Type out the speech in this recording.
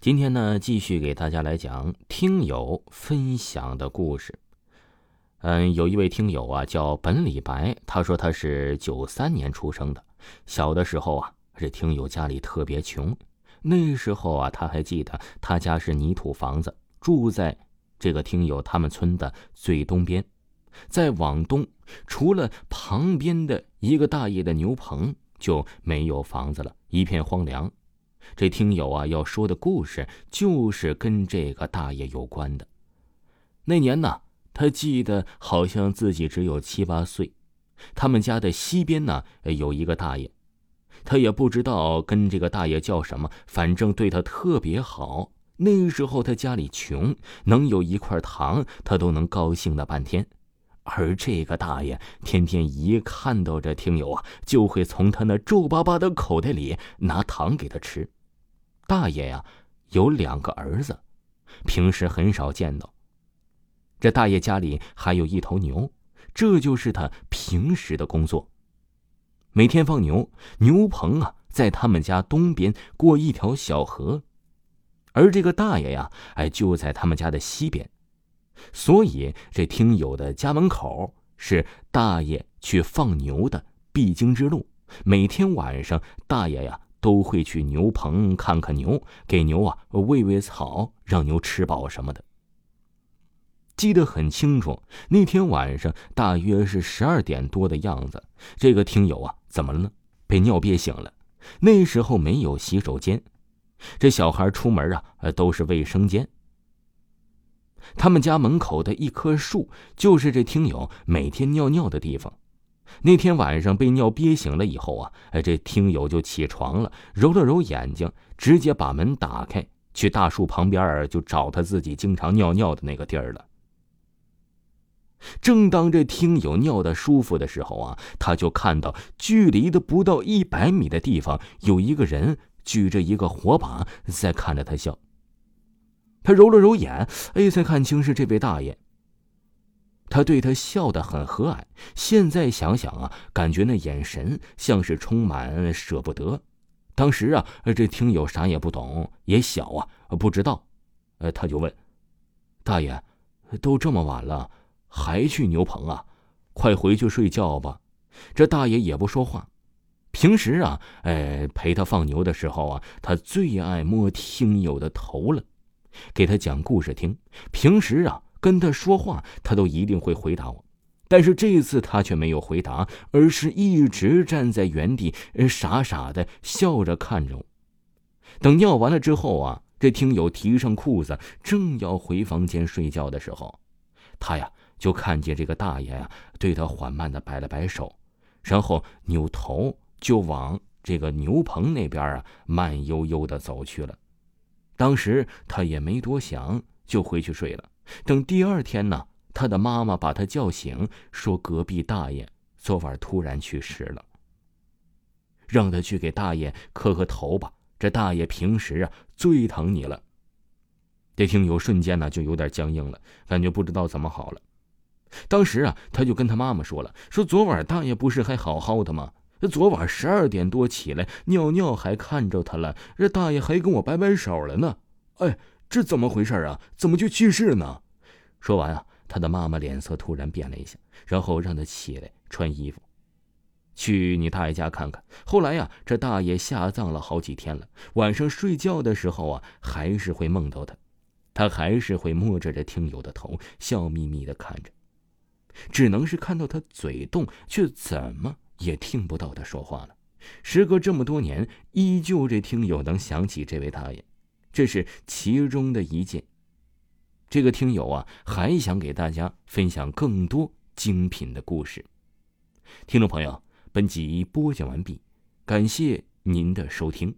今天呢，继续给大家来讲听友分享的故事。嗯，有一位听友啊，叫本李白，他说他是九三年出生的。小的时候啊，这听友家里特别穷，那时候啊，他还记得他家是泥土房子，住在这个听友他们村的最东边。再往东，除了旁边的一个大爷的牛棚，就没有房子了，一片荒凉。这听友啊要说的故事就是跟这个大爷有关的。那年呢，他记得好像自己只有七八岁。他们家的西边呢有一个大爷，他也不知道跟这个大爷叫什么，反正对他特别好。那时候他家里穷，能有一块糖，他都能高兴的半天。而这个大爷天天一看到这听友啊，就会从他那皱巴巴的口袋里拿糖给他吃。大爷呀，有两个儿子，平时很少见到。这大爷家里还有一头牛，这就是他平时的工作。每天放牛，牛棚啊在他们家东边过一条小河，而这个大爷呀，哎就在他们家的西边。所以，这听友的家门口是大爷去放牛的必经之路。每天晚上，大爷呀都会去牛棚看看牛，给牛啊喂喂草，让牛吃饱什么的。记得很清楚，那天晚上大约是十二点多的样子。这个听友啊，怎么了呢？被尿憋醒了。那时候没有洗手间，这小孩出门啊，都是卫生间。他们家门口的一棵树，就是这听友每天尿尿的地方。那天晚上被尿憋醒了以后啊，哎，这听友就起床了，揉了揉眼睛，直接把门打开，去大树旁边就找他自己经常尿尿的那个地儿了。正当这听友尿的舒服的时候啊，他就看到距离的不到一百米的地方，有一个人举着一个火把在看着他笑。他揉了揉眼，哎，才看清是这位大爷。他对他笑得很和蔼。现在想想啊，感觉那眼神像是充满舍不得。当时啊，这听友啥也不懂，也小啊，不知道。呃，他就问：“大爷，都这么晚了，还去牛棚啊？快回去睡觉吧。”这大爷也不说话。平时啊，哎，陪他放牛的时候啊，他最爱摸听友的头了。给他讲故事听，平时啊跟他说话，他都一定会回答我，但是这次他却没有回答，而是一直站在原地，傻傻的笑着看着我。等尿完了之后啊，这听友提上裤子，正要回房间睡觉的时候，他呀就看见这个大爷呀对他缓慢的摆了摆手，然后扭头就往这个牛棚那边啊慢悠悠的走去了。当时他也没多想，就回去睡了。等第二天呢，他的妈妈把他叫醒，说隔壁大爷昨晚突然去世了，让他去给大爷磕个头吧。这大爷平时啊最疼你了。这听友瞬间呢就有点僵硬了，感觉不知道怎么好了。当时啊，他就跟他妈妈说了，说昨晚大爷不是还好好的吗？昨晚十二点多起来尿尿，还看着他了。这大爷还跟我摆摆手了呢。哎，这怎么回事啊？怎么就去世呢？说完啊，他的妈妈脸色突然变了一下，然后让他起来穿衣服，去你大爷家看看。后来呀，这大爷下葬了好几天了，晚上睡觉的时候啊，还是会梦到他，他还是会摸着这听友的头，笑眯眯的看着，只能是看到他嘴动，却怎么？也听不到他说话了。时隔这么多年，依旧这听友能想起这位大爷，这是其中的一件。这个听友啊，还想给大家分享更多精品的故事。听众朋友，本集播讲完毕，感谢您的收听。